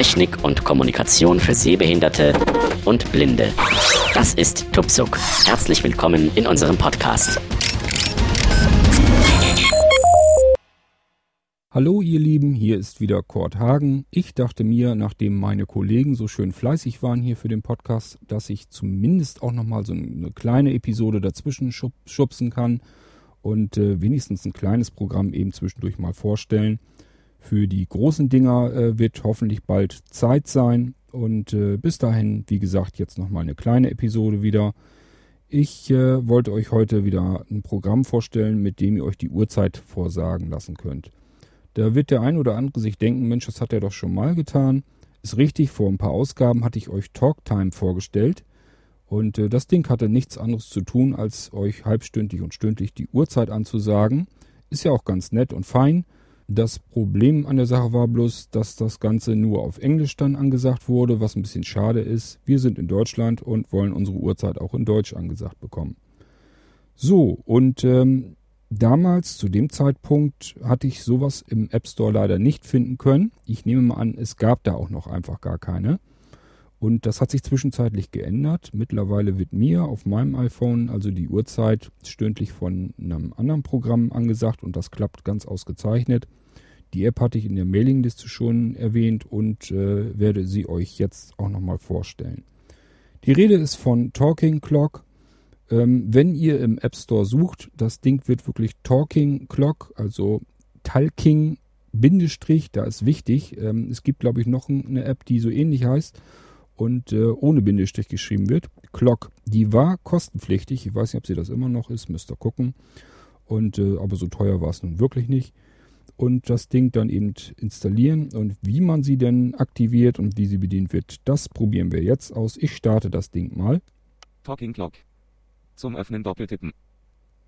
Technik und Kommunikation für Sehbehinderte und Blinde. Das ist Tupsuk. Herzlich willkommen in unserem Podcast. Hallo ihr Lieben, hier ist wieder Kurt Hagen. Ich dachte mir, nachdem meine Kollegen so schön fleißig waren hier für den Podcast, dass ich zumindest auch nochmal so eine kleine Episode dazwischen schubsen kann und äh, wenigstens ein kleines Programm eben zwischendurch mal vorstellen. Für die großen Dinger äh, wird hoffentlich bald Zeit sein und äh, bis dahin, wie gesagt, jetzt nochmal eine kleine Episode wieder. Ich äh, wollte euch heute wieder ein Programm vorstellen, mit dem ihr euch die Uhrzeit vorsagen lassen könnt. Da wird der ein oder andere sich denken, Mensch, das hat er doch schon mal getan. Ist richtig, vor ein paar Ausgaben hatte ich euch Talktime vorgestellt. Und äh, das Ding hatte nichts anderes zu tun, als euch halbstündlich und stündlich die Uhrzeit anzusagen. Ist ja auch ganz nett und fein. Das Problem an der Sache war bloß, dass das Ganze nur auf Englisch dann angesagt wurde, was ein bisschen schade ist. Wir sind in Deutschland und wollen unsere Uhrzeit auch in Deutsch angesagt bekommen. So, und ähm, Damals, zu dem Zeitpunkt, hatte ich sowas im App Store leider nicht finden können. Ich nehme mal an, es gab da auch noch einfach gar keine. Und das hat sich zwischenzeitlich geändert. Mittlerweile wird mir auf meinem iPhone also die Uhrzeit stündlich von einem anderen Programm angesagt und das klappt ganz ausgezeichnet. Die App hatte ich in der Mailingliste schon erwähnt und äh, werde sie euch jetzt auch nochmal vorstellen. Die Rede ist von Talking Clock ähm, wenn ihr im App Store sucht, das Ding wird wirklich Talking Clock, also Talking Bindestrich, da ist wichtig. Ähm, es gibt, glaube ich, noch eine App, die so ähnlich heißt und äh, ohne Bindestrich geschrieben wird. Clock, die war kostenpflichtig. Ich weiß nicht, ob sie das immer noch ist, müsst ihr gucken. Und äh, aber so teuer war es nun wirklich nicht. Und das Ding dann eben installieren und wie man sie denn aktiviert und wie sie bedient wird, das probieren wir jetzt aus. Ich starte das Ding mal. Talking Clock. Zum Öffnen doppeltippen.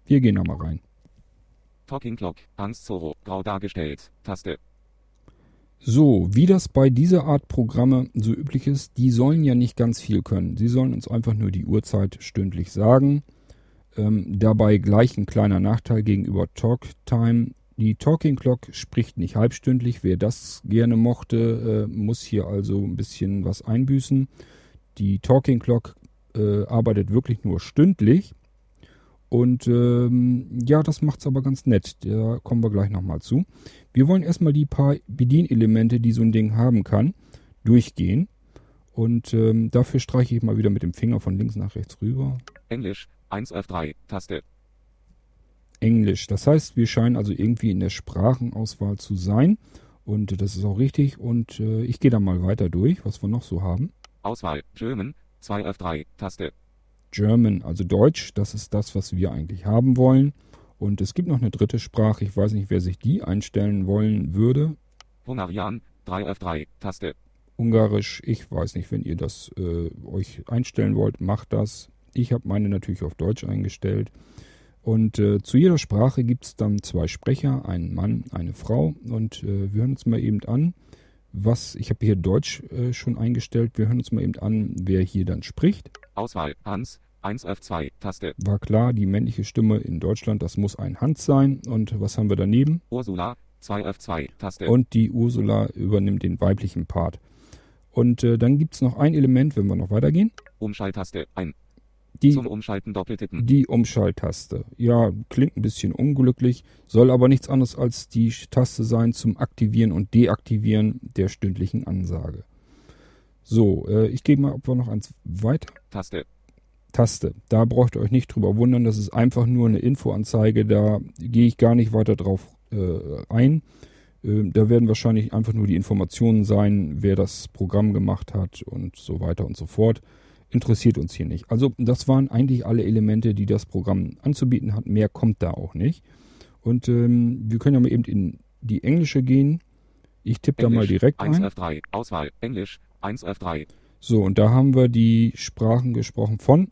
Wir gehen nochmal rein. Talking Clock, Angst Zoro, grau dargestellt, Taste. So, wie das bei dieser Art Programme so üblich ist, die sollen ja nicht ganz viel können. Sie sollen uns einfach nur die Uhrzeit stündlich sagen. Ähm, dabei gleich ein kleiner Nachteil gegenüber Talktime. Die Talking Clock spricht nicht halbstündlich. Wer das gerne mochte, äh, muss hier also ein bisschen was einbüßen. Die Talking Clock äh, arbeitet wirklich nur stündlich. Und ähm, ja, das macht es aber ganz nett. Da kommen wir gleich nochmal zu. Wir wollen erstmal die paar Bedienelemente, die so ein Ding haben kann, durchgehen. Und ähm, dafür streiche ich mal wieder mit dem Finger von links nach rechts rüber. Englisch 1 F3 Taste. Englisch. Das heißt, wir scheinen also irgendwie in der Sprachenauswahl zu sein. Und das ist auch richtig. Und äh, ich gehe da mal weiter durch, was wir noch so haben. Auswahl German 2 F3 Taste. German, also Deutsch, das ist das, was wir eigentlich haben wollen. Und es gibt noch eine dritte Sprache, ich weiß nicht, wer sich die einstellen wollen würde. Hungarian 3 F3 Taste. Ungarisch, ich weiß nicht, wenn ihr das äh, euch einstellen wollt, macht das. Ich habe meine natürlich auf Deutsch eingestellt. Und äh, zu jeder Sprache gibt es dann zwei Sprecher, einen Mann, eine Frau. Und äh, wir hören uns mal eben an, was, ich habe hier Deutsch äh, schon eingestellt. Wir hören uns mal eben an, wer hier dann spricht. Auswahl Hans 1 F2 Taste. War klar, die männliche Stimme in Deutschland, das muss ein Hans sein. Und was haben wir daneben? Ursula 2 F2 Taste. Und die Ursula übernimmt den weiblichen Part. Und äh, dann gibt es noch ein Element, wenn wir noch weitergehen. Umschalttaste ein. Die, Zum Umschalten doppeltippen. die Umschalttaste. Ja, klingt ein bisschen unglücklich, soll aber nichts anderes als die Taste sein zum Aktivieren und Deaktivieren der stündlichen Ansage. So, äh, ich gehe mal einfach noch eins weiter. Taste. Taste. Da braucht ihr euch nicht drüber wundern, das ist einfach nur eine Infoanzeige, da gehe ich gar nicht weiter drauf äh, ein. Äh, da werden wahrscheinlich einfach nur die Informationen sein, wer das Programm gemacht hat und so weiter und so fort. Interessiert uns hier nicht. Also das waren eigentlich alle Elemente, die das Programm anzubieten hat. Mehr kommt da auch nicht. Und ähm, wir können ja mal eben in die englische gehen. Ich tippe da mal direkt 1 ein. F3 Auswahl Englisch 1 F3 So, und da haben wir die Sprachen gesprochen von,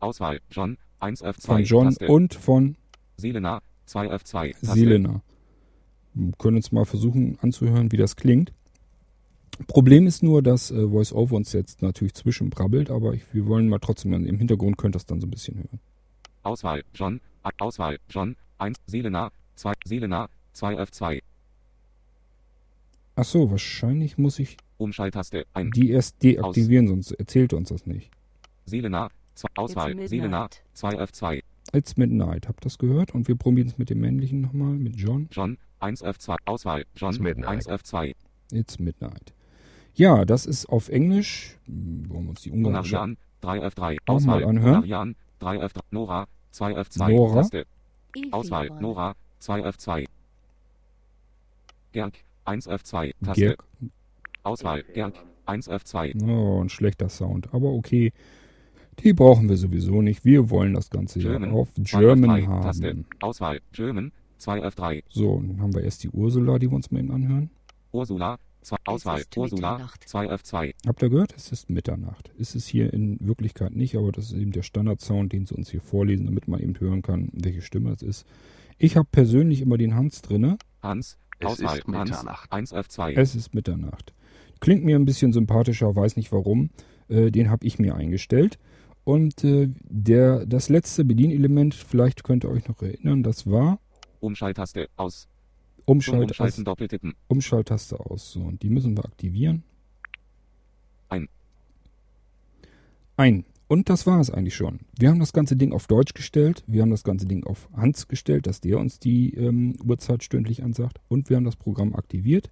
Auswahl John 1 F2 von John Taste. und von Selena 2 F2 Taste. Selena. Wir können uns mal versuchen anzuhören, wie das klingt. Problem ist nur, dass äh, VoiceOver uns jetzt natürlich zwischenbrabbelt, aber ich, wir wollen mal trotzdem, im Hintergrund könnt ihr das dann so ein bisschen hören. Auswahl John Auswahl John 1 Selena 2 Selena 2 F2 Ach so, wahrscheinlich muss ich Umschalttaste. Ein. die erst deaktivieren, sonst erzählt uns das nicht. Seelenah. Zwei, Auswahl. midnight. Seelenah. 2 F2. It's Midnight, habt das gehört? Und wir probieren es mit dem männlichen nochmal, mit John. John. 1 F2. Auswahl. John. It's midnight. 1 F2. It's Midnight. Ja, das ist auf Englisch. Hm, Wollen wir uns die ungarische... Marian. 3 F3. Auch Auswahl. mal anhören. Marian. 3 F3. Nora. 2 F2. Nora. Taste. Auswahl. Nora. 2 F2. Gerg. 1 F2. Taste. Gerg. Auswahl. Gerg. 1 F2. Oh, ein schlechter Sound. Aber okay, die brauchen wir sowieso nicht. Wir wollen das Ganze ja German. auf 2 German F3. Taste. haben. Auswahl. German. 2 F3. So, dann haben wir erst die Ursula, die wir uns mal eben anhören. Ursula. Zwei, Auswahl. ist Ursula. Mitternacht. 2 F2. Habt ihr gehört? Es ist Mitternacht. Ist es hier in Wirklichkeit nicht, aber das ist eben der Standardsound, den sie uns hier vorlesen, damit man eben hören kann, welche Stimme es ist. Ich habe persönlich immer den Hans drinne. Hans. Es Auswahl. ist Hans. Mitternacht. 1 F2. Es ist Mitternacht. Klingt mir ein bisschen sympathischer, weiß nicht warum. Äh, den habe ich mir eingestellt. Und äh, der, das letzte Bedienelement, vielleicht könnt ihr euch noch erinnern, das war Umschalttaste. Aus. Umschalt, Umschalten doppeltippen. Umschalttaste aus. So, und die müssen wir aktivieren. Ein. Ein. Und das war es eigentlich schon. Wir haben das ganze Ding auf Deutsch gestellt. Wir haben das ganze Ding auf Hans gestellt, dass der uns die ähm, Uhrzeit stündlich ansagt. Und wir haben das Programm aktiviert.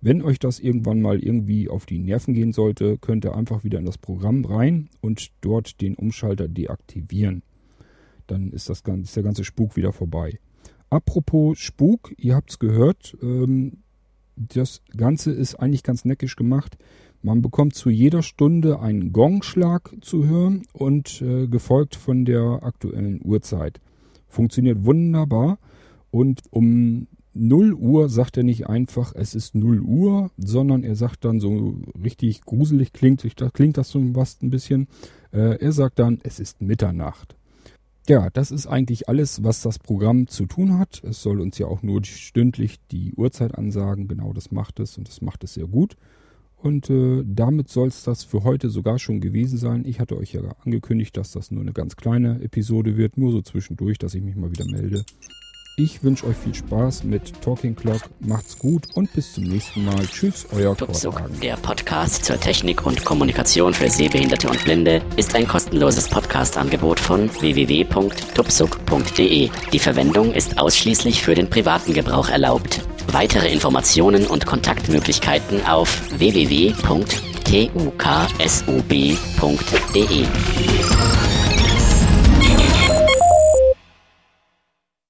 Wenn euch das irgendwann mal irgendwie auf die Nerven gehen sollte, könnt ihr einfach wieder in das Programm rein und dort den Umschalter deaktivieren. Dann ist, das, ist der ganze Spuk wieder vorbei. Apropos Spuk, ihr habt es gehört, ähm, das Ganze ist eigentlich ganz neckisch gemacht. Man bekommt zu jeder Stunde einen Gongschlag zu hören und äh, gefolgt von der aktuellen Uhrzeit. Funktioniert wunderbar und um 0 Uhr sagt er nicht einfach, es ist 0 Uhr, sondern er sagt dann so richtig gruselig klingt, klingt das so was ein bisschen. Äh, er sagt dann, es ist Mitternacht. Ja, das ist eigentlich alles, was das Programm zu tun hat. Es soll uns ja auch nur stündlich die Uhrzeit ansagen. Genau das macht es und das macht es sehr gut. Und äh, damit soll es das für heute sogar schon gewesen sein. Ich hatte euch ja angekündigt, dass das nur eine ganz kleine Episode wird, nur so zwischendurch, dass ich mich mal wieder melde. Ich wünsche euch viel Spaß mit Talking Clock. Macht's gut und bis zum nächsten Mal. Tschüss, euer Korthagen. der Podcast zur Technik und Kommunikation für Sehbehinderte und Blinde, ist ein kostenloses Podcast-Angebot von www.tupsuk.de. Die Verwendung ist ausschließlich für den privaten Gebrauch erlaubt. Weitere Informationen und Kontaktmöglichkeiten auf www.tuksob.de.